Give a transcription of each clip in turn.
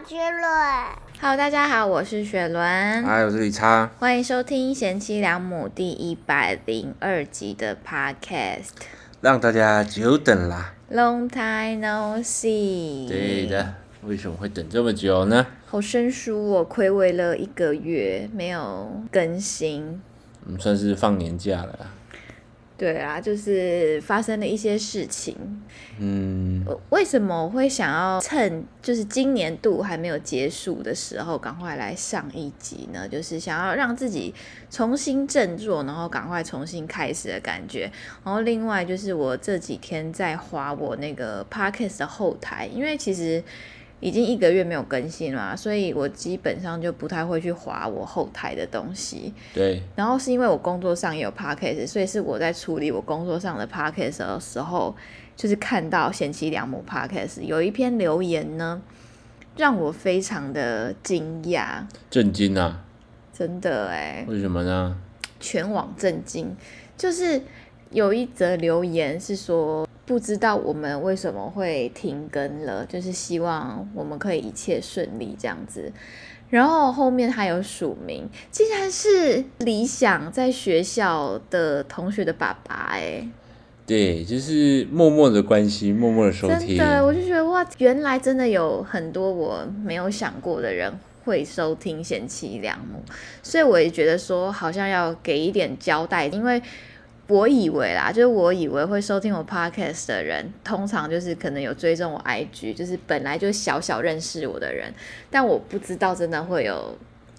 伦。Hello，大家好，我是雪伦，嗨，我是李叉。欢迎收听《贤妻良母》第一百零二集的 Podcast。让大家久等啦。Long time no see。对的，为什么会等这么久呢？好生疏哦，暌违了一个月没有更新。我们算是放年假了啦。对啊，就是发生了一些事情。嗯，呃为什么我会想要趁就是今年度还没有结束的时候，赶快来上一集呢？就是想要让自己重新振作，然后赶快重新开始的感觉。然后另外就是我这几天在划我那个 podcast 的后台，因为其实已经一个月没有更新了，所以我基本上就不太会去划我后台的东西。对，然后是因为我工作上也有 podcast，所以是我在处理我工作上的 podcast 的时候，就是看到贤妻良母 podcast 有一篇留言呢，让我非常的惊讶，震惊啊！真的哎，为什么呢？全网震惊。就是有一则留言是说，不知道我们为什么会停更了，就是希望我们可以一切顺利这样子。然后后面还有署名，竟然是理想在学校的同学的爸爸哎，对，就是默默的关心，默默的收听。真的，我就觉得哇，原来真的有很多我没有想过的人会收听贤妻良母，所以我也觉得说好像要给一点交代，因为我以为啦，就是我以为会收听我 podcast 的人，通常就是可能有追踪我 IG，就是本来就小小认识我的人，但我不知道真的会有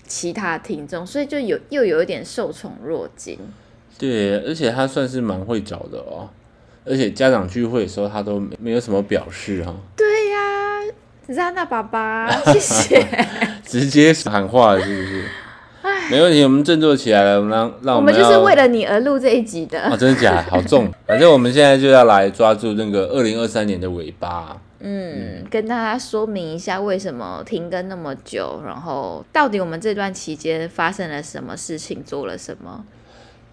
其他听众，所以就有又有一点受宠若惊。对，而且他算是蛮会找的哦。而且家长聚会的时候，他都没没有什么表示哈、对呀、扎娜爸爸，谢谢。直接喊话了是不是？没问题，我们振作起来了，我们让让我们就是为了你而录这一集的。哦，真的假的？好重！反正我们现在就要来抓住那个二零二三年的尾巴。嗯，跟大家说明一下为什么停更那么久，然后到底我们这段期间发生了什么事情，做了什么，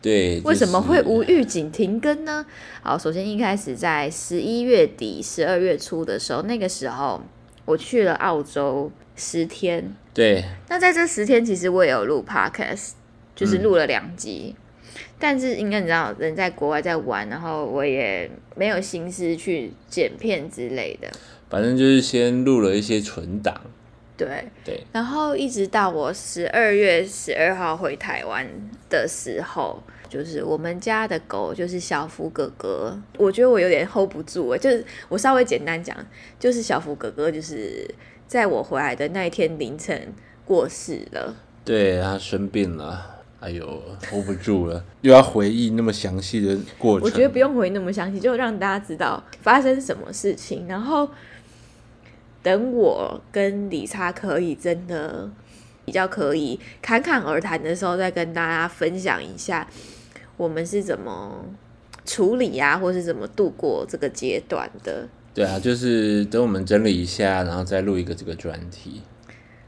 对，为什么会无预警停更呢？好，首先一开始在十一月底、十二月初的时候，那个时候我去了澳洲十天，对。那在这十天，其实我也有录 podcast，就是录了两集。但是应该你知道，人在国外在玩，然后我也没有心思去剪片之类的。反正就是先录了一些存档，对，对，然后一直到我十二月十二号回台湾的时候，就是我们家的狗就是小福哥哥，我觉得我有点 hold 不住欸就是我稍微简单讲，就是小福哥哥就是在我回来的那一天凌晨过世了。对他生病了，哎呦，hold 不住了，又要回忆那么详细的过程。我觉得不用回忆那么详细，就让大家知道发生什么事情，然后等我跟理查可以真的比较可以侃侃而谈的时候，再跟大家分享一下我们是怎么处理啊，或是怎么度过这个阶段的。对啊，就是等我们整理一下，然后再录一个这个专题。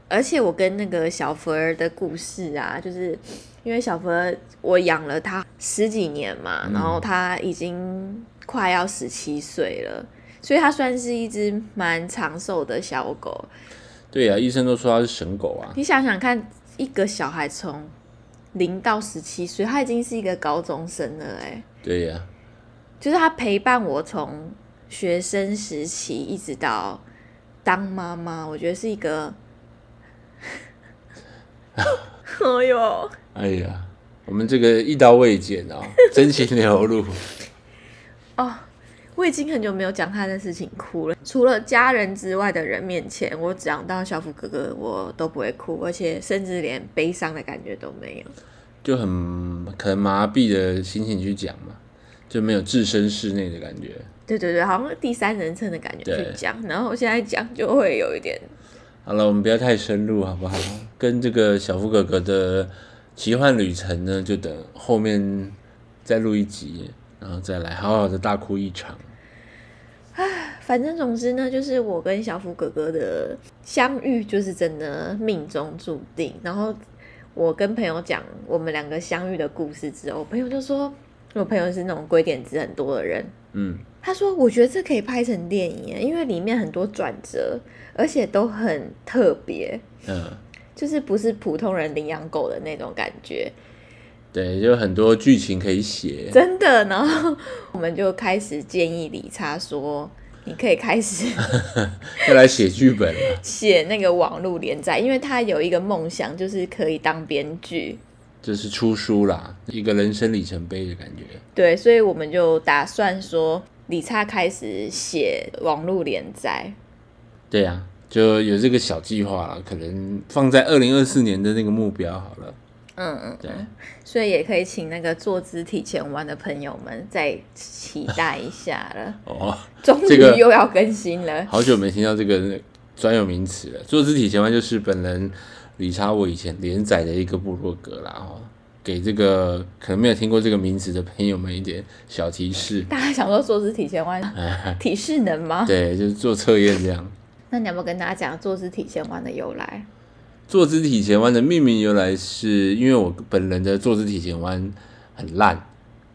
而且我跟那个小福儿的故事啊，就是因为小福儿我养了它十几年嘛，然后它已经快要十七岁了，所以它算是一只蛮长寿的小狗。对啊，医生都说他是神狗啊。你想想看，一个小孩从零到十七岁，他已经是一个高中生了、哎，对呀、就是他陪伴我从学生时期一直到当妈妈，我觉得是一个，哎呦。哎呀，我们这个一刀未剪哦，真情流露。哦，我已经很久没有讲他的事情哭了。除了家人之外的人面前，我讲到小福哥哥，我都不会哭，而且甚至连悲伤的感觉都没有。就很可能麻痹的心情去讲嘛，就没有置身事内的感觉。对对对，好像第三人称的感觉去对讲，然后现在讲就会有一点，好了，我们不要太深入，好不好？跟这个小福哥哥的奇幻旅程呢，就等后面再录一集，然后再来好好的大哭一场。反正总之呢，就是我跟小福哥哥的相遇，就是真的命中注定。然后我跟朋友讲我们两个相遇的故事之后，我朋友就说，我朋友是那种鬼点子很多的人，嗯，他说：“我觉得这可以拍成电影，因为里面很多转折，而且都很特别，嗯，就是不是普通人领养狗的那种感觉，对，就很多剧情可以写。真的。”然后我们就开始建议理查说：“你可以开始 要来写剧本了。写那个网络连载，因为他有一个梦想，就是可以当编剧。就是出书啦，一个人生里程碑的感觉。对，所以我们就打算说，理查开始写网络连载。对呀、就有这个小计划了，可能放在二零二四年的那个目标好了。嗯嗯，对，所以也可以请那个坐姿体前弯的朋友们再期待一下了。哦，终于这个又要更新了。好久没听到这个专有名词了。坐姿体前弯就是本人理查我以前连载的一个部落格啦，哦，给这个可能没有听过这个名字的朋友们一点小提示。大家想说坐姿体前弯 体适能吗？对，就是做测验这样。那你要不要跟大家讲坐姿体前弯的由来？坐姿体前弯的命名由来是因为我本人的坐姿体前弯很烂，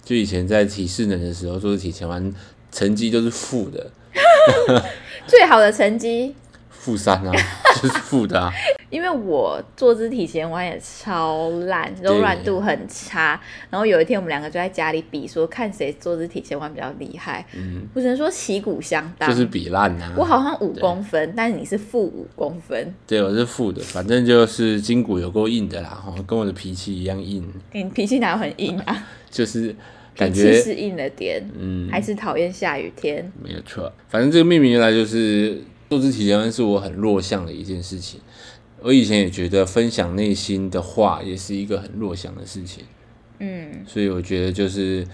就以前在体适能的时候，坐姿体前弯成绩都是负的，最好的成绩，负三啊，就是负的啊。因为我坐姿体前弯也超烂，柔软度很差。然后有一天我们两个就在家里比，说看谁坐姿体前弯比较厉害。嗯，我只能说旗鼓相当。就是比烂啊。我好像五公分，但是你是负五公分，对，我是负的，反正就是筋骨有够硬的啦，哈，跟我的脾气一样硬，你脾气哪有很硬啊？就是感觉是硬了点，嗯，还是讨厌下雨天？没有错。反正这个命名原来就是坐姿体前弯是我很弱项的一件事情。我以前也觉得分享内心的话也是一个很弱项的事情，嗯，所以我觉得就是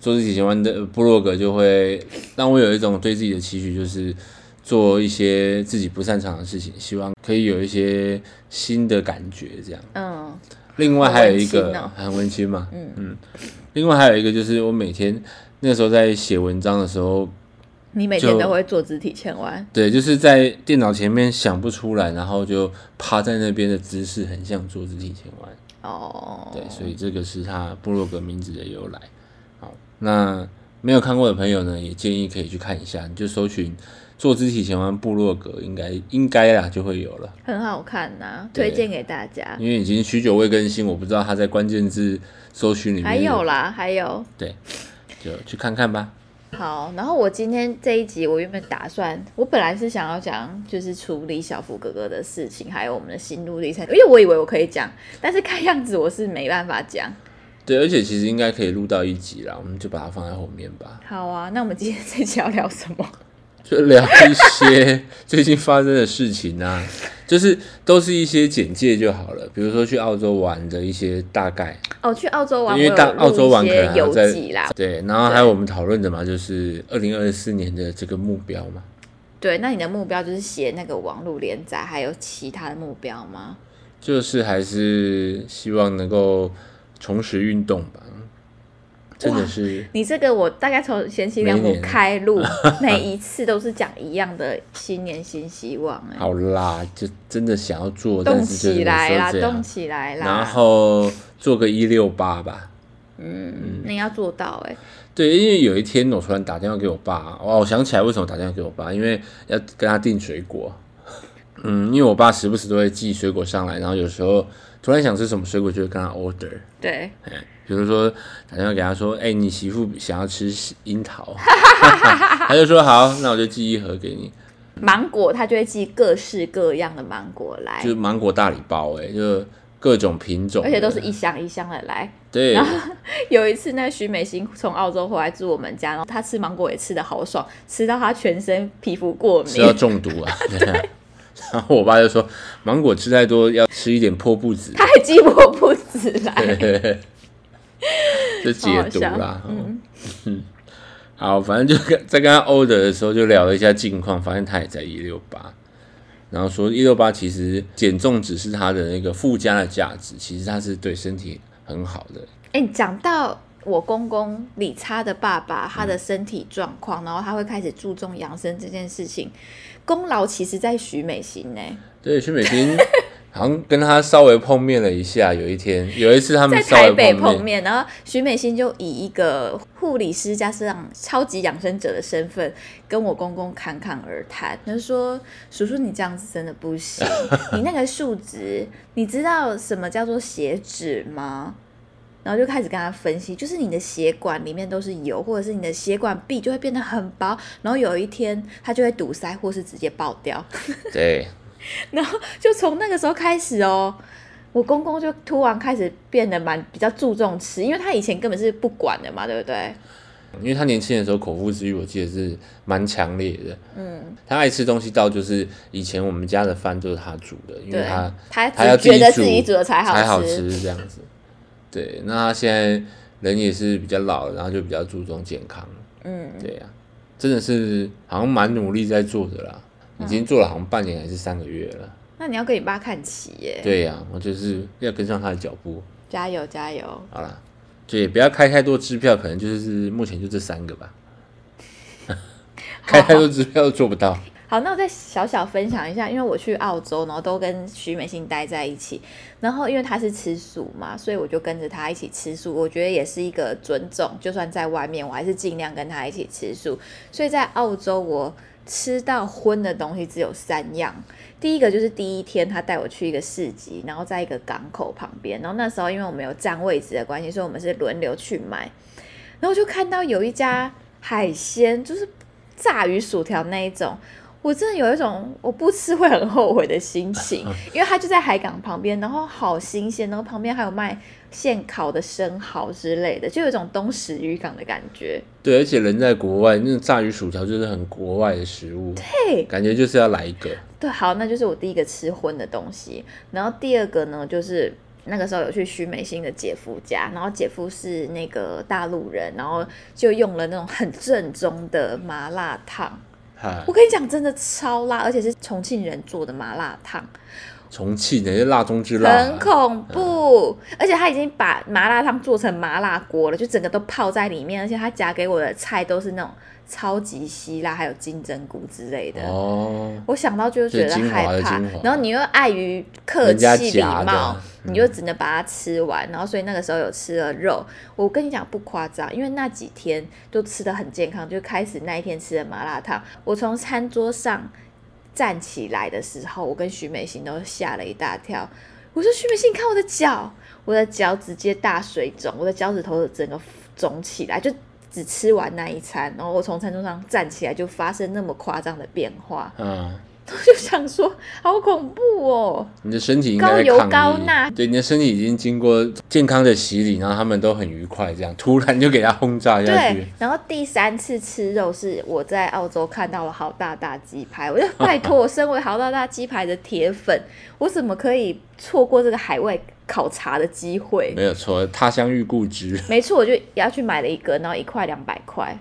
做自己喜欢的部落格就会让我有一种对自己的期许，就是做一些自己不擅长的事情，希望可以有一些新的感觉这样。嗯，另外还有一个很温馨嘛，嗯嗯。另外还有一个就是我每天那时候在写文章的时候，你每天都会做肢体前弯，对，就是在电脑前面想不出来，然后就趴在那边的姿势很像做肢体前弯。哦，对，所以这个是他部落格名字的由来。好，那没有看过的朋友呢，也建议可以去看一下，你就搜寻“坐肢体前弯部落格”，应该应该啦就会有了。很好看呐、对推荐给大家。因为已经许久未更新，我不知道他在关键字搜寻里面还有啦，还有对，就去看看吧。好，然后我今天这一集，我原本打算，我本来是想要讲就是处理小福哥哥的事情，还有我们的心路历程，因为我以为我可以讲，但是看样子我是没办法讲。对，而且其实应该可以录到一集啦，我们就把它放在后面吧，好啊，那我们今天这集要聊什么？就聊一些 最近发生的事情啊，就是都是一些简介就好了，比如说去澳洲玩的一些大概，哦，去澳洲玩，因为大澳洲玩可能还要再记啦。对，然后还有我们讨论的嘛，就是二零二四年的这个目标嘛，对，那你的目标就是写那个网络连载，还有其他的目标吗？就是还是希望能够重拾运动吧，真的是你这个我大概从贤妻良母开路，每一次都是讲一样的新年新希望、哎，好啦，就真的想要做，动起来啦，动起来啦。然后做个一六八吧。嗯，你要做到哎、对，因为有一天我突然打电话给我爸，哦，我想起来为什么打电话给我爸，因为要跟他订水果。嗯，因为我爸时不时都会寄水果上来，然后有时候突然想吃什么水果，就会跟他 order。对，哎，比如说打电话给他说，哎、你媳妇想要吃樱桃，他就说好，那我就寄一盒给你，芒果他就会寄各式各样的芒果来就，是芒果大礼包、哎，就各种品种，而且都是一箱一箱的来。对，有一次，那徐美心从澳洲回来住我们家，然后她吃芒果也吃的好爽，吃到她全身皮肤过敏吃到敏，中毒啊。对啊然后我爸就说，芒果吃太多要吃一点破布子。他还寄破布子来。就解读啦。嗯，好，反正就跟在跟他 order 的时候就聊了一下近况，发现他也在一六八，然后说一六八其实减重只是他的那个附加的价值，其实它是对身体很好的。哎、你讲到我公公李差的爸爸，他的身体状况，然后他会开始注重养生这件事情，功劳其实在徐美心呢、对，徐美心好像跟他稍微碰面了一下。有一天，有一次他们在台北碰面，面，然后徐美心就以一个护理师加上超级养生者的身份，跟我公公侃侃而谈。他说：“叔叔，你这样子真的不行，你那个数值，你知道什么叫做血脂吗？”然后就开始跟他分析，就是你的血管里面都是油，或者是你的血管壁就会变得很薄，然后有一天它就会堵塞，或是直接爆掉。对，然后就从那个时候开始哦，我公公就突然开始变得蛮比较注重吃，因为他以前根本是不管的嘛，对不对？因为他年轻的时候口腹之欲，我记得是蛮强烈的。嗯，他爱吃东西到就是以前我们家的饭都是他煮的，因为他他他要觉得自己煮的才好才好吃吃这样子。对，那他现在人也是比较老了，然后就比较注重健康。嗯，对呀、真的是好像蛮努力在做的啦，已经做了好像半年还是三个月了。那你要跟你爸看齐耶，对呀、我就是要跟上他的脚步。加油加油！好啦，就也不要开太多支票，可能就是目前就这三个吧。开太多支票都做不到。好，那我再小小分享一下，因为我去澳洲，然后都跟徐美心待在一起，然后因为他是吃素嘛，所以我就跟着他一起吃素，我觉得也是一个尊重，就算在外面，我还是尽量跟他一起吃素。所以在澳洲，我吃到荤的东西只有三样。第一个就是第一天他带我去一个市集，然后在一个港口旁边，然后那时候因为我们有占位置的关系，所以我们是轮流去买，然后就看到有一家海鲜，就是炸鱼薯条那一种。我真的有一种我不吃会很后悔的心情，因为它就在海港旁边，然后好新鲜，然后旁边还有卖现烤的生蚝之类的，就有一种东石渔港的感觉。对，而且人在国外，那种炸鱼薯条就是很国外的食物，对，感觉就是要来一个。对，好，那就是我第一个吃荤的东西。然后第二个呢，就是那个时候有去徐美心的姐夫家，然后姐夫是那个大陆人，然后就用了那种很正宗的麻辣烫。嗨。我，跟你讲，真的超辣，而且是重庆人做的麻辣烫。重庆人是辣中之辣。啊，很恐怖，而且他已经把麻辣烫做成麻辣锅了，就整个都泡在里面，而且他夹给我的菜都是那种超级希腊，还有金针菇之类的。哦，我想到就觉得害怕然后你又碍于客气礼貌，嗯你就只能把它吃完。然后所以那个时候有吃了肉，我跟你讲不夸张，因为那几天都吃的很健康，就开始那一天吃的麻辣烫，我从餐桌上站起来的时候，我跟徐美心都吓了一大跳。我说徐美心，你看我的脚，我的脚直接大水肿，我的脚趾头整个肿起来，就只吃完那一餐，然后我从餐桌上站起来就发生那么夸张的变化，嗯，我就想说好恐怖哦。你的身体应该高油高钠。对，你的身体已经经过健康的洗礼，然后他们都很愉快，这样突然就给它轰炸下对去，，然后第三次吃肉是我在澳洲看到了好大大鸡排，我就 拜托，我身为好大大鸡排的铁粉，我怎么可以错过这个海外考察的机会？没有错，他乡遇故知，没错，我就要去买了一个，然后一块两百块，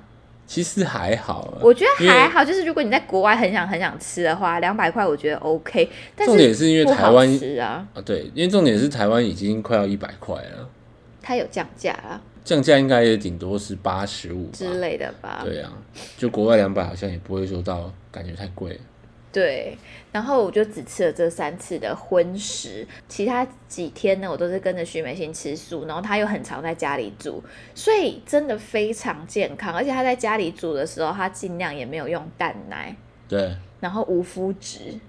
其实还好啊。我觉得还好。就是如果你在国外很想很想吃的话，两百块我觉得 OK，但重点是因为台湾吃啊，啊，对，因为重点是台湾已经快要一百块了，它有降价啊降价应该也顶多是八十五。之类的吧。对啊，就国外两百好像也不会说到感觉太贵。对，然后我就只吃了这三次的荤食，其他几天呢，我都是跟着徐美心吃素，然后他又很常在家里煮，所以真的非常健康。而且他在家里煮的时候，他尽量也没有用蛋奶，对，然后无麸质，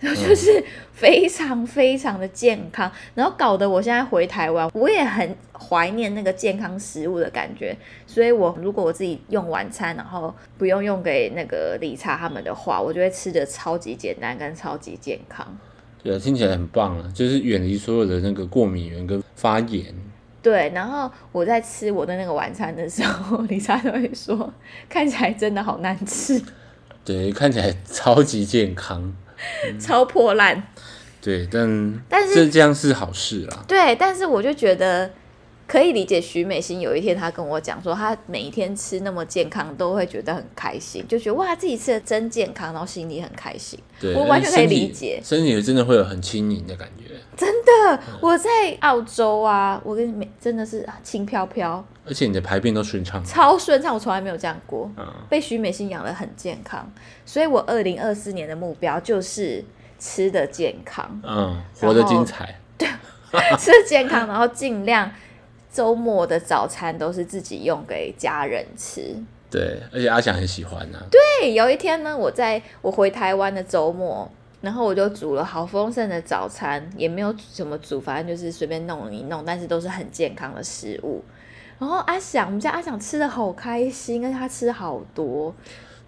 然后就是非常非常的健康，然后搞得我现在回台湾，我也很怀念那个健康食物的感觉。所以我如果我自己用晚餐，然后不用用给那个理查他们的话，我就会吃的超级简单跟超级健康。对啊，听起来很棒啊，就是远离所有的那个过敏源跟发炎。对，然后我在吃我的那个晚餐的时候，理查都会说，看起来真的好难吃，对，看起来超级健康。超破烂。对，但但是这这样是好事啦。对，但是我就觉得可以理解徐美心有一天她跟我讲说，她每一天吃那么健康，都会觉得很开心，就觉得哇自己吃的真健康，然后心里很开心。对，我完全可以理解身体真的会有很轻盈的感觉，真的，我在澳洲啊，我跟你们真的是轻飘飘，而且你的排便都顺畅。超顺畅，我从来没有这样过。嗯，被徐美心养的很健康，所以我二零二四年的目标就是吃的健康，嗯，活得精彩。对 吃的健康，然后尽量周末的早餐都是自己用给家人吃。对，而且阿翔很喜欢呢、对，有一天呢，我在我回台湾的周末，然后我就煮了好丰盛的早餐，也没有怎么煮，反正就是随便弄一弄，但是都是很健康的食物。然后阿翔，我们家阿翔吃的好开心，而且他吃好多。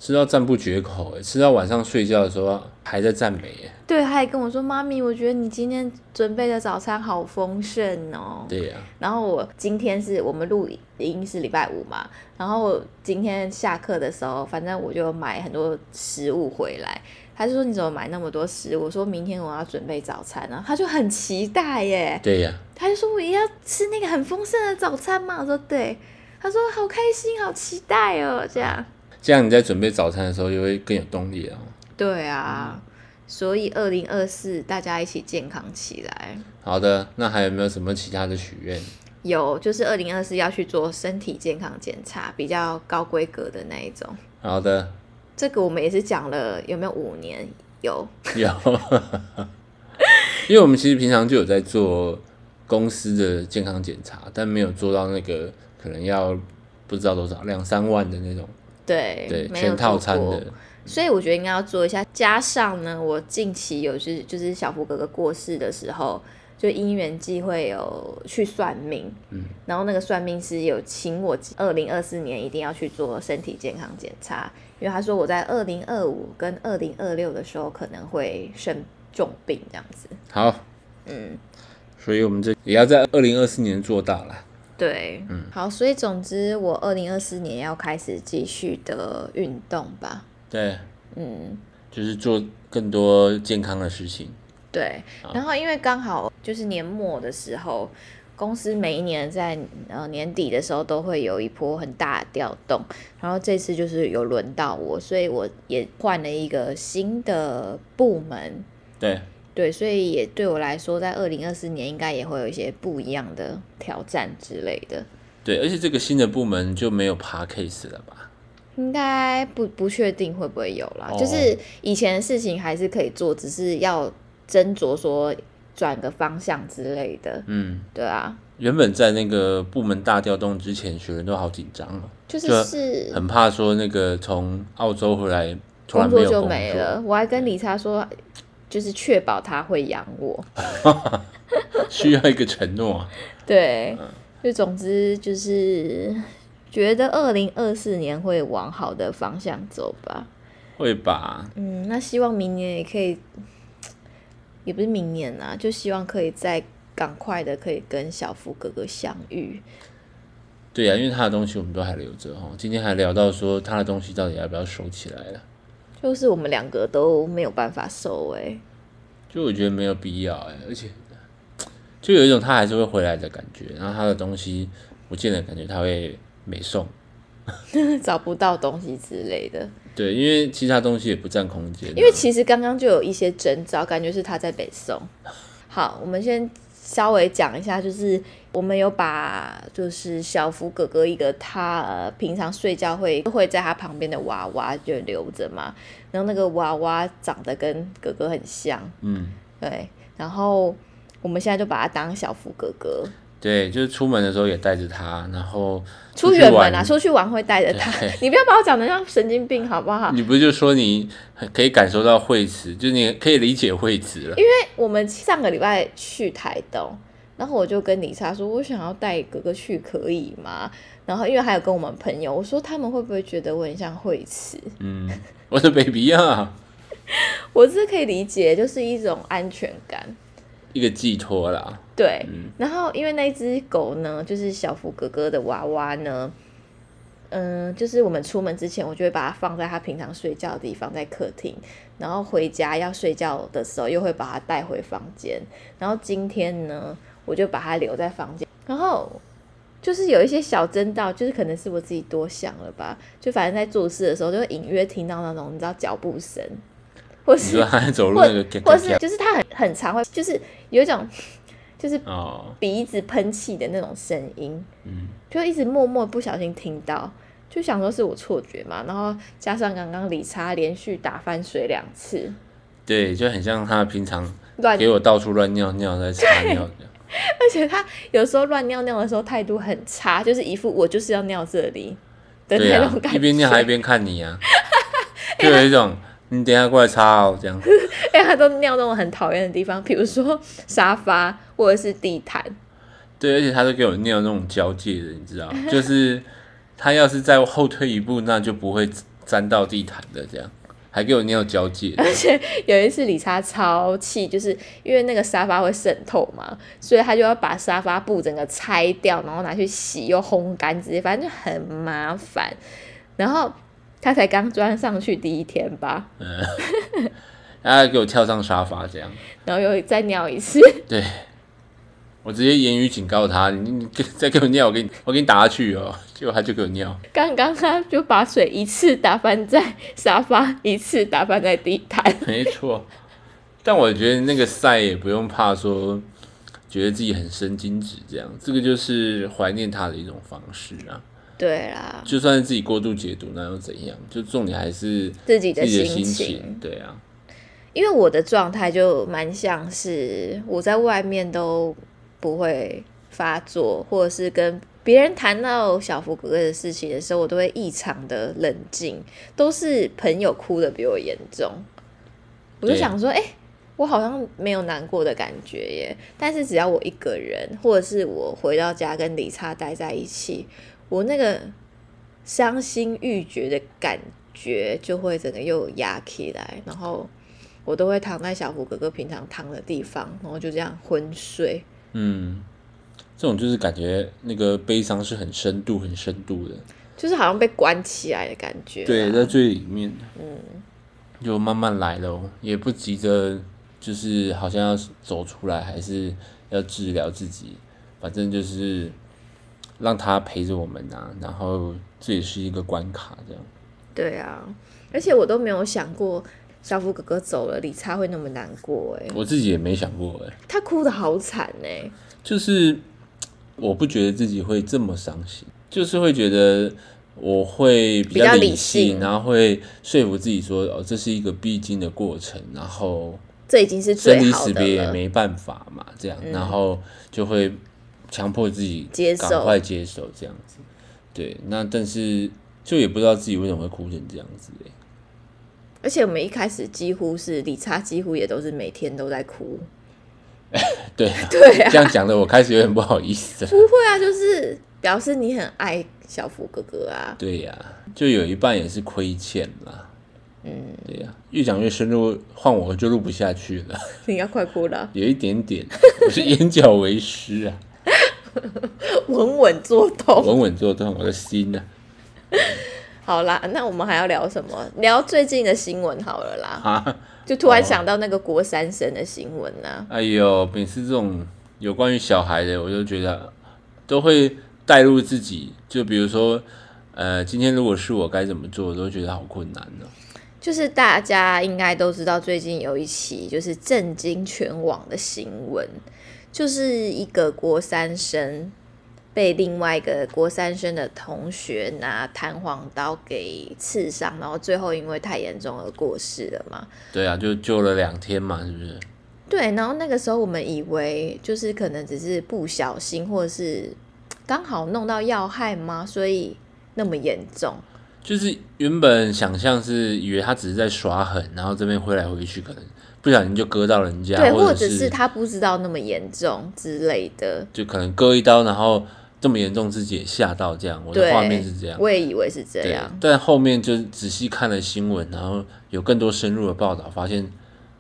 吃到赞不绝口，哎，吃到晚上睡觉的时候还在赞美，哎，对，他还跟我说：“妈咪，我觉得你今天准备的早餐好丰盛哦。”对呀、然后我今天是我们录音是礼拜五嘛，然后今天下课的时候，反正我就买很多食物回来。他就说你怎么买那么多食物？我说明天我要准备早餐啊，他就很期待耶。对呀、他就说我也要吃那个很丰盛的早餐嘛。我说对。他说好开心，好期待哦，这样。这样你在准备早餐的时候就会更有动力了哦。对啊，所以二零二四大家一起健康起来。好的，那还有没有什么其他的许愿？有，就是二零二四要去做身体健康检查，比较高规格的那一种。好的，这个我们也是讲了，有没有五年？有，有，因为我们其实平常就有在做公司的健康检查，但没有做到那个可能要不知道多少两三万的那种，对，全套餐的，所以我觉得应该要做一下。加上呢，我近期有就是就是小福哥哥过世的时候，就因缘际会有去算命，嗯，然后那个算命师有请我二零二四年一定要去做身体健康检查，因为他说我在二零二五跟二零二六的时候可能会生重病这样子，好，嗯。所以我们这也要在二零二四年做大了。对，嗯，好，所以总之我二零二四年要开始继续的运动吧，对，嗯，就是做更多健康的事情。对，然后因为刚好就是年末的时候，公司每一年在呃年底的时候都会有一波很大的调动，然后这次就是有轮到我，所以我也换了一个新的部门，对，对，所以也对我来说，在二零二四年应该也会有一些不一样的挑战之类的。对，而且这个新的部门就没有爬 case 了吧？应该不不确定会不会有啦，哦就是以前的事情还是可以做，只是要斟酌说转个方向之类的。嗯，对啊，原本在那个部门大调动之前，学人都好紧张啊，就是就是很怕说那个从澳洲回来突然工作就没有工作没了。我还跟李查说，就是确保他会养我。需要一个承诺。对，就总之就是觉得二零二四年会往好的方向走吧。会吧？嗯，那希望明年也可以，也不是明年啊，就希望可以再赶快的可以跟小福哥哥相遇。对啊呀、因为他的东西我们都还留着哈。今天还聊到说他的东西到底要不要收起来了，就是我们两个都没有办法收哎、就我觉得没有必要哎，而且就有一种他还是会回来的感觉。然后他的东西不见得感觉他会没送，找不到东西之类的。对，因为其他东西也不占空间啊、因为其实刚刚就有一些征兆，感觉是他在北宋。好，我们先稍微讲一下，就是我们有把就是小福哥哥一个他呃平常睡觉会会在他旁边的娃娃就留着嘛，然后那个娃娃长得跟哥哥很像，嗯，对，然后我们现在就把他当小福哥哥。对，就是出门的时候也带着他，然后出远门啊，出去玩会带着他，你不要把我讲的像神经病好不好？你不是就说你可以感受到惠慈，就是你可以理解惠慈了。因为我们上个礼拜去台东，然后我就跟李莎说，我想要带哥哥去，可以吗？然后因为还有跟我们朋友，我说他们会不会觉得我很像惠慈？嗯，我的 baby 啊，我是可以理解，就是一种安全感。一个寄托啦。对，然后因为那只狗呢，就是小福哥哥的娃娃呢，嗯，就是我们出门之前，我就会把它放在他平常睡觉的地方，在客厅，然后回家要睡觉的时候，又会把它带回房间。然后今天呢，我就把它留在房间，然后就是有一些小征兆，就是可能是我自己多想了吧，就反正在做事的时候，就会隐约听到那种你知道脚步声，或你是说他在走路或那个咔或咔咔是就是他很很常会，就是有一种 就是哦，鼻子喷气的那种声音，嗯，就一直默默不小心听到，就想说是我错觉嘛，然后加上刚刚理查连续打翻水两次，对，就很像他平常乱给我到处乱尿尿，在擦 尿这样。而且他有时候乱尿尿的时候态度很差，就是一副我就是要尿这里的那种，感觉。一边尿还一边看你啊，就有一种你等下过来擦哦这样。因为他都尿那种很讨厌的地方，比如说沙发或者是地毯。对，而且他都给我尿那种交界的，你知道，就是他要是再后退一步，那就不会沾到地毯的这样，还给我尿交界。而且有一次理查超气，就是因为那个沙发会渗透嘛，所以他就要把沙发布整个拆掉，然后拿去洗又烘干，直接反正就很麻烦。然后他才刚装上去第一天吧，然后还给我跳上沙发这样。然后又再尿一次。对，我直接言语警告他，你你再给我尿，我给你我给你打下去哦。结果他就给我尿。刚刚他就把水一次打翻在沙发，一次打翻在地毯。没错，但我觉得那个赛也不用怕说，觉得自己很神经质这样，这个就是怀念他的一种方式啊。对啦，就算是自己过度解读，那又怎样？就重点还是自己的心情。对啊，因为我的状态就蛮像是我在外面都不会发作，或者是跟别人谈到小福哥哥的事情的时候，我都会异常的冷静，都是朋友哭的比我严重。我就想说，哎、我好像没有难过的感觉耶。但是只要我一个人，或者是我回到家跟理查待在一起，我那个伤心欲绝的感觉就会整个又压起来，然后我都会躺在小福哥哥平常躺的地方，然后就这样昏睡。嗯，这种就是感觉那个悲伤是很深度、很深度的，就是好像被关起来的感觉啦。对，在最里面，嗯，就慢慢来咯，也不急着，就是好像要走出来，还是要治疗自己，反正就是让他陪着我们啊，然后这也是一个关卡，这样。对啊，而且我都没有想过小福哥哥走了，理查会那么难过哎，我自己也没想过哎，他哭的好惨哎。就是我不觉得自己会这么伤心，就是会觉得我会比比较理理性。然后会说服自己说，哦，这是一个必经的过程，然后这已经是生离死别也没办法嘛，这样，然后就会强迫自己接受。赶快接受这样子。对，那但是就也不知道自己为什么会哭成这样子、欸，而且我们一开始几乎是理查，几乎也都是每天都在哭。对啊，对啊，这样讲的我开始有点不好意思。不会啊，就是表示你很爱小福哥哥啊。对呀、就有一半也是亏欠啦。嗯，对呀、越讲越深入，换我就录不下去了，你要快哭了，有一点点，我是眼角为湿啊，稳稳做痛。稳稳做痛我的心啊。好啦，那我们还要聊什么？聊最近的新闻好了啦。啊，就突然想到那个国三生的新闻啊，哎呦，每次这种有关于小孩的，我就觉得都会带入自己，就比如说，呃，今天如果是我该怎么做，我都觉得好困难哦呢、就是大家应该都知道，最近有一起就是震惊全网的新闻，就是一个国三生被另外一个国三生的同学拿弹簧刀给刺伤，然后最后因为太严重而过世了嘛。对啊，就救了两天嘛，是不是？对，然后那个时候我们以为就是可能只是不小心，或者是刚好弄到要害吗？所以那么严重。就是原本想象是以为他只是在耍狠，然后这边挥来挥去，可能不小心就割到人家，对，或者者是他不知道那么严重之类的。就可能割一刀，然后这么严重，自己也吓到这样。我的对，画面是这样，我也以为是这对样。。但后面就仔细看了新闻，然后有更多深入的报道，发现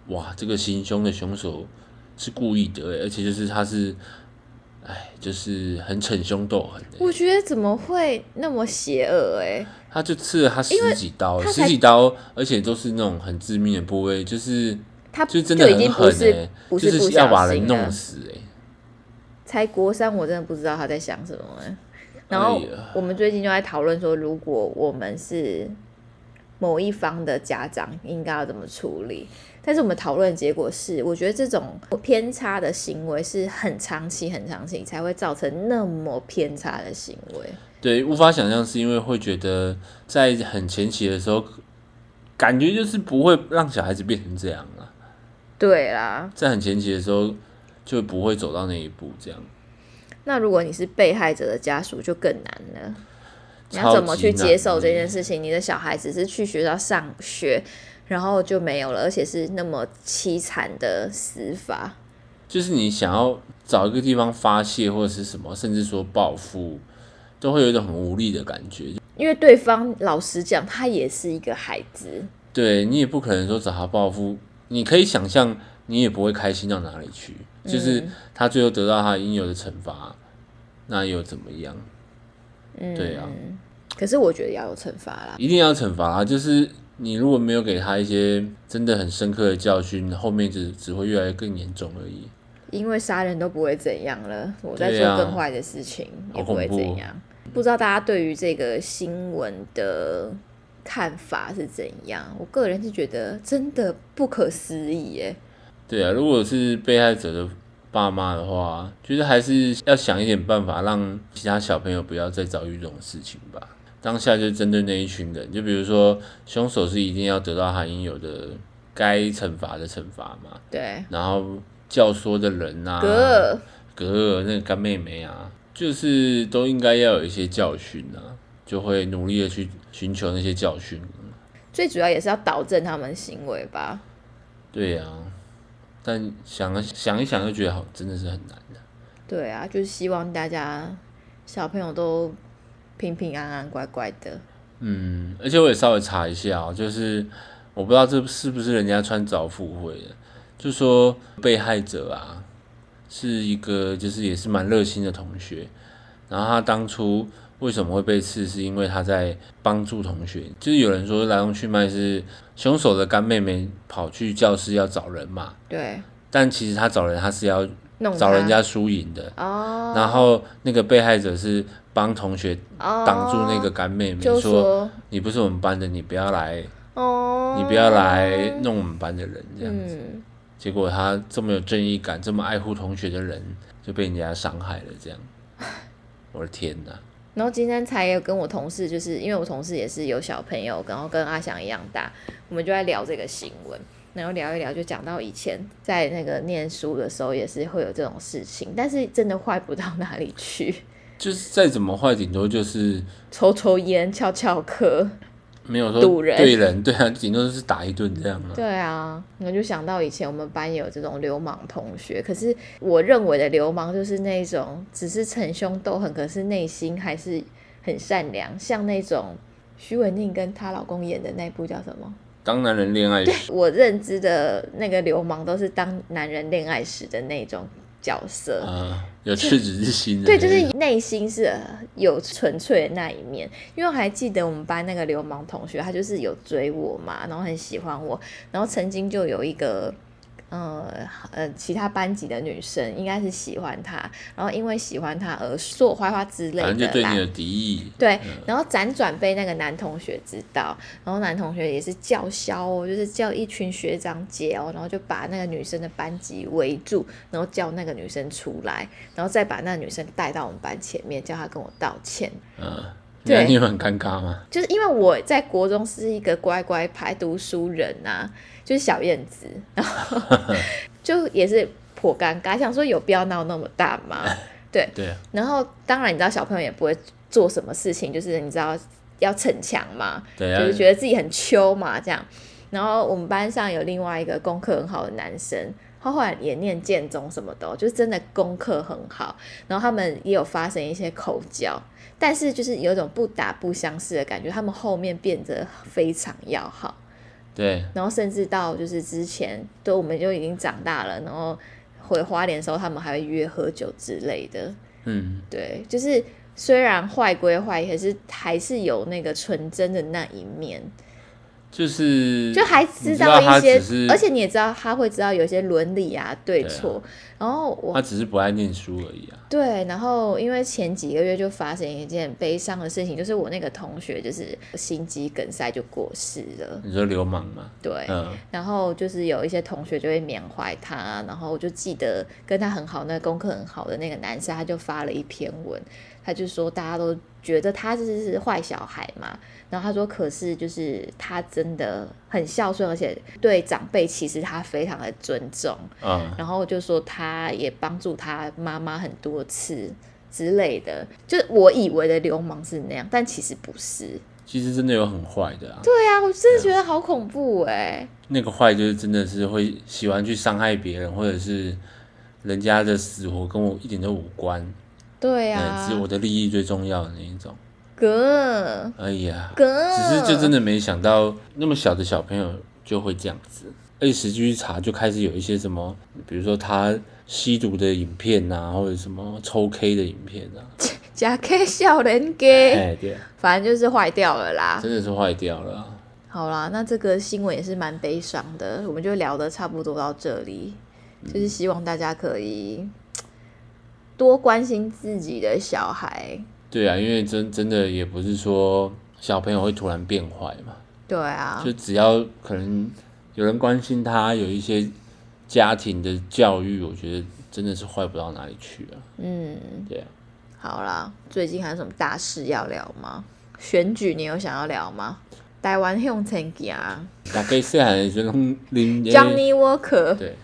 哇，这个行凶的凶手是故意的，而且就是他是，哎，就是很逞凶斗狠的。我觉得怎么会那么邪恶、哎？他就刺了他十几刀，十几刀，而且都是那种很致命的部位，就是他就真的很狠哎、不就是要把人弄死哎、才国三，我真的不知道他在想什么、欸。然后我们最近就在讨论说，如果我们是某一方的家长，应该要怎么处理？但是我们讨论的结果是，我觉得这种偏差的行为是很长期、很长期才会造成那么偏差的行为。对，无法想象是因为会觉得在很前期的时候，感觉就是不会让小孩子变成这样啊。对啦，在很前期的时候就不会走到那一步，这样。那如果你是被害者的家属，就更难了。你要怎么去接受这欸件事情？你的小孩只是去学校上学，然后就没有了，而且是那么凄惨的死法。就是你想要找一个地方发泄或者是什么，甚至说报复，都会有一种很无力的感觉。因为对方老实讲，他也是一个孩子，对你也不可能说找他报复，你可以想象，你也不会开心到哪里去。就是他最后得到他应有的惩罚，那又怎么样？嗯，对啊。可是我觉得要有惩罚啦，一定要惩罚啊，就是你如果没有给他一些真的很深刻的教训，后面只只会越来越更严重而已。因为杀人都不会怎样了，我在做更坏的事情、也不会怎样。不知道大家对于这个新闻的看法是怎样？我个人是觉得真的不可思议耶。对啊，如果是被害者的爸妈的话，觉得还是要想一点办法，让其他小朋友不要再遭遇这种事情吧。当下就针对那一群人，就比如说凶手是一定要得到他应有的该惩罚的惩罚嘛，对，然后教唆的人啊，哥，格尔那个干妹妹啊，就是都应该要有一些教训啊，就会努力的去寻求那些教训。最主要也是要导正他们行为吧。对呀、但想了想一想，就觉得好，真的是很难的。对啊，就是希望大家小朋友都平平安安、乖乖的。嗯，而且我也稍微查一下哦，就是我不知道这是不是人家穿凿附会的，就说被害者啊是一个就是也是蛮热心的同学，然后他当初为什么会被刺，是因为他在帮助同学，就是有人说来龙去脉是凶手的干妹妹跑去教室要找人嘛，对，但其实他找人他是要找人家输赢的，哦，然后那个被害者是帮同学哦。挡住那个干妹妹，就说说你不是我们班的，你不要来，哦，你不要来弄我们班的人这样子。嗯，结果他这么有正义感、这么爱护同学的人，就被人家伤害了，这样。我的天哪！然后今天才有跟我同事，就是因为我同事也是有小朋友，然后跟阿翔一样大，我们就在聊这个新闻，然后聊一聊就讲到以前在那个念书的时候也是会有这种事情，但是真的坏不到哪里去，就是再怎么坏，顶多就是 抽抽烟、翘翘课，没有说堵人对人，对啊，顶多就是打一顿这样嘛。对啊，我就想到以前我们班也有这种流氓同学，可是我认为的流氓就是那种只是逞凶斗狠，可是内心还是很善良，像那种徐文宁跟她老公演的那部叫什么？当男人恋爱时，我认知的那个流氓都是当男人恋爱时的那种角色。啊，有赤子之心的对，就是内心是有纯粹的那一面，因为我还记得我们班那个流氓同学，他就是有追我嘛，然后很喜欢我，然后曾经就有一个。呃呃，其他班级的女生应该是喜欢他，然后因为喜欢他而说我坏话之类的啦。反正就对你有敌意，对，然后辗转被那个男同学知道，然后男同学也是叫嚣哦，就是叫一群学长姐哦，然后就把那个女生的班级围住，然后叫那个女生出来，然后再把那个女生带到我们班前面，叫她跟我道歉。嗯，对那你有很尴尬吗？就是因为我在国中是一个乖乖牌读书人啊，就是小燕子，然后就也是颇尴尬，想说有必要闹那么大吗？对，然后当然你知道小朋友也不会做什么事情，就是你知道要逞强嘛，对啊就是觉得自己很秋嘛这样。然后我们班上有另外一个功课很好的男生，他后来也念建中什么的哦，就是真的功课很好。然后他们也有发生一些口角，但是就是有一种不打不相识的感觉，他们后面变得非常要好。对，然后甚至到就是之前都我们就已经长大了，然后回花莲的时候，他们还会约喝酒之类的。嗯，对，就是虽然坏归坏，可是还是有那个纯真的那一面，就是就还知道一些而且你也知道他会知道有些伦理啊对错。然后我他只是不爱念书而已啊。对，然后因为前几个月就发生一件悲伤的事情，就是我那个同学就是心肌梗塞就过世了。你说流氓吗？对，嗯，然后就是有一些同学就会缅怀他，然后我就记得跟他很好、那个功课很好的那个男生，他就发了一篇文，他就说大家都觉得他就是坏小孩嘛。然后他说，可是就是他真的很孝顺，而且对长辈其实他非常的尊重。嗯，然后就说他也帮助他妈妈很多次之类的，就是我以为的流氓是那样，但其实不是。其实真的有很坏的啊。对啊，我真的觉得好恐怖哎、那个坏就是真的是会喜欢去伤害别人，或者是人家的死活跟我一点都无关，嗯，对啊只，有我的利益最重要的那一种。哥哎呀，哥，只是就真的没想到那么小的小朋友就会这样子。而且实际去查，就开始有一些什么，比如说他吸毒的影片呐、或者什么抽 K 的影片啊，假 K 笑人给，哎，对啊，反正就是坏掉了啦。真的是坏掉了啊。好啦，那这个新闻也是蛮悲伤的，我们就聊的差不多到这里，就是希望大家可以多关心自己的小孩。对啊，因为真真的也不是说小朋友会突然变坏嘛，对啊就，只要可能有人关心他，有一些家庭的教育，我觉得真的是坏不到哪里去啊。嗯，对啊，好啦，最近还有什么大事要聊吗？选举你有想要聊吗？台湾向前行大概细汉的时候林，Johnny Walker，对，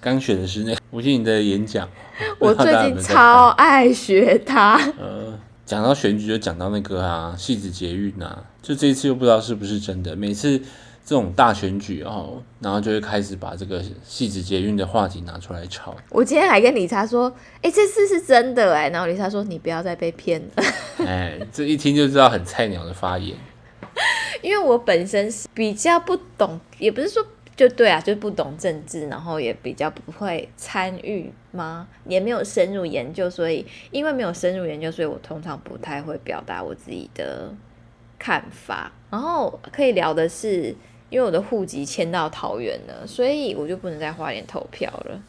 刚选的是那吴欣颖的演讲，我最近超爱学他。看呃，讲到选举就讲到那个啊，戏子捷运啊，就这一次又不知道是不是真的，每次这种大选举哦，然后就会开始把这个戏子捷运的话题拿出来炒。我今天还跟理查说，哎、这次是真的哎、然后理查说你不要再被骗了，哎，这一听就知道很菜鸟的发言。因为我本身是比较不懂，也不是说就对啊，就是不懂政治，然后也比较不会参与吗？也没有深入研究，所以因为没有深入研究，所以我通常不太会表达我自己的看法。然后可以聊的是，因为我的户籍迁到桃园了，所以我就不能在花莲投票了。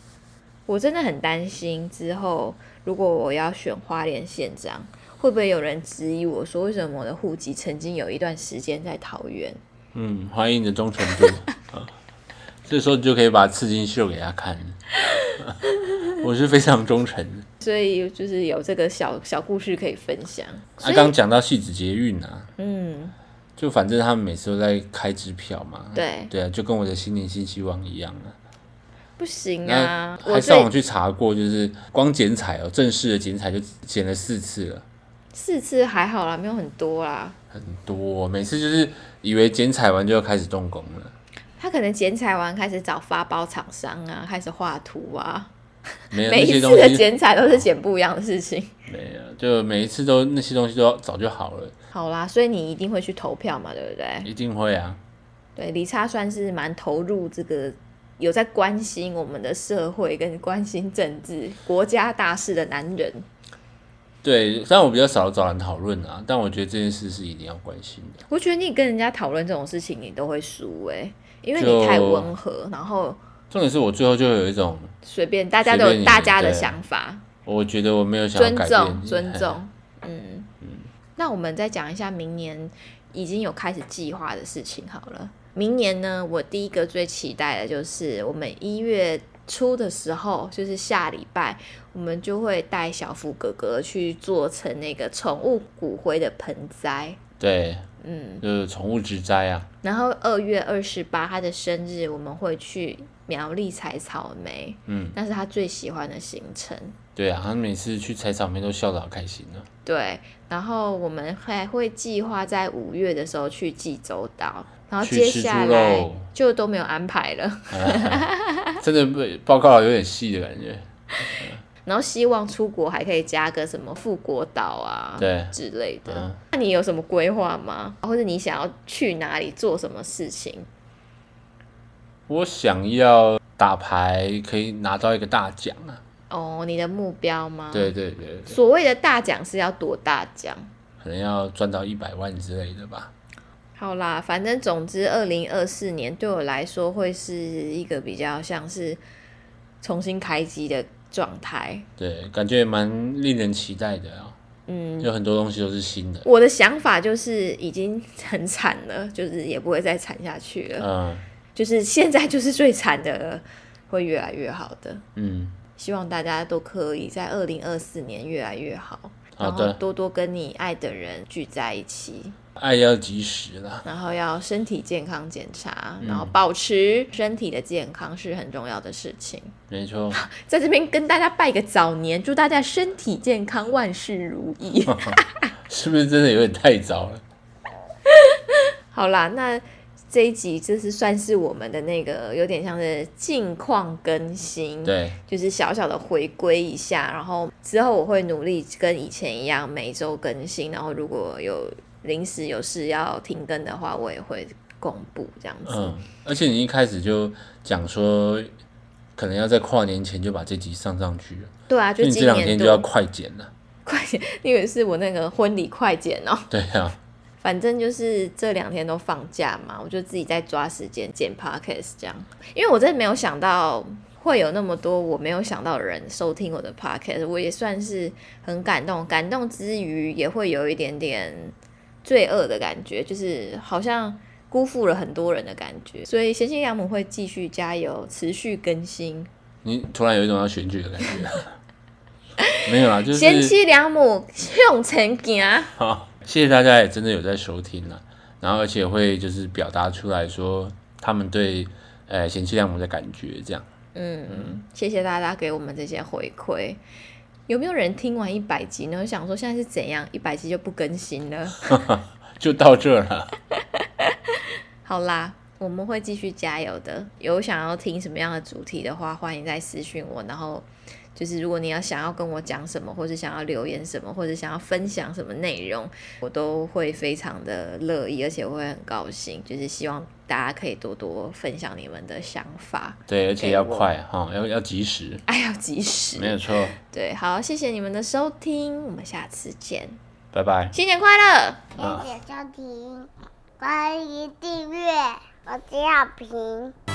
我真的很担心之后，如果我要选花莲县长，会不会有人质疑我说，为什么我的户籍曾经有一段时间在桃园？嗯，欢迎你的忠诚度。这时候你就可以把刺青秀给他看，我是非常忠诚的。所以就是有这个小小故事可以分享。他，刚讲到戏子捷运啊，嗯，就反正他们每次都在开支票嘛。对，对啊，就跟我的新年新希望一样啊。不行啊，我还上网去查过，就是光剪彩哦，正式的剪彩就剪了四次了，四次还好啦，没有很多啦。很多哦、每次就是以为剪彩完就要开始动工了，他可能剪彩完开始找发包厂商啊，开始画图啊，没有每一次的剪彩都是剪不一样的事情。没有，就每一次都那些东西都早就好了，好啦，所以你一定会去投票嘛，对不对？一定会啊。对，李差算是蛮投入这个，有在关心我们的社会跟关心政治、国家大事的男人。对，虽然我比较少找人讨论啊，但我觉得这件事是一定要关心的。我觉得你跟人家讨论这种事情，你都会输哎、因为你太温和，然后重点是我最后就有一种，随便大家都有大家的想法，我觉得我没有想要尊重尊重，嗯。那我们再讲一下明年已经有开始计划的事情好了。明年呢，我第一个最期待的就是我们一月初的时候，就是下礼拜，我们就会带小福哥哥去做成那个宠物骨灰的盆栽。对，嗯，就是宠物植栽啊，然后二月二十八他的生日，我们会去苗栗采草莓，嗯，那是他最喜欢的行程。对啊，他每次去采草莓都笑得好开心啊。对，然后我们还会计划在五月的时候去济州岛，然后接下来就都没有安排了。真的被报告有点细的感觉。然后希望出国还可以加个什么富国岛啊，对之类的。嗯那你有什么规划吗？或者你想要去哪里做什么事情？我想要打牌可以拿到一个大奖啊！哦，你的目标吗？对对对对，所谓的大奖是要多大奖？可能要赚到一百万之类的吧。好啦，反正总之，二零二四年对我来说会是一个比较像是重新开机的状态。对，感觉也蛮令人期待的啊。嗯，有很多东西都是新的。我的想法就是已经很惨了，就是也不会再惨下去了，嗯就是现在就是最惨的了，会越来越好的。嗯，希望大家都可以在二零二四年越来越好。然后好的，多多跟你爱的人聚在一起，爱要及时啦。然后要身体健康检查，然后嗯保持身体的健康是很重要的事情。没错，在这边跟大家拜个早年，祝大家身体健康，万事如意。是不是真的有点太早了？好啦，那这一集就是算是我们的那个有点像是近况更新，对，就是小小的回归一下，然后之后我会努力跟以前一样每周更新，然后如果有临时有事要停更的话，我也会公布这样子。嗯，而且你一开始就讲说，可能要在跨年前就把这集上上去了，对啊，就所以你这两天就要快剪了。快剪，因为是我那个婚礼快剪哦。对啊，反正就是这两天都放假嘛，我就自己在抓时间剪 podcast 这样。因为我真的没有想到会有那么多我没有想到的人收听我的 podcast，我也算是很感动。感动之余，也会有一点点罪恶的感觉，就是好像辜负了很多人的感觉。所以贤妻良母会继续加油，持续更新。你突然有一种要选举的感觉。没有啦，就是贤妻良母向前行。好，谢谢大家也真的有在收听了，然后而且会就是表达出来说他们对呃贤妻良母的感觉，这样嗯，谢谢大家给我们这些回馈。有没有人听完一百集呢？想说现在是怎样，一百集就不更新了？就到这了。好啦，我们会继续加油的。有想要听什么样的主题的话，欢迎再私讯我。然后就是如果你要想要跟我讲什么，或者想要留言什么，或者想要分享什么内容，我都会非常的乐意，而且我会很高兴。就是希望大家可以多多分享你们的想法，对，而且要快哈，要要及时，哎，要及时。没有错。对，好，谢谢你们的收听，我们下次见，拜拜。新年快乐！谢谢收听，欢迎订阅，我是小平。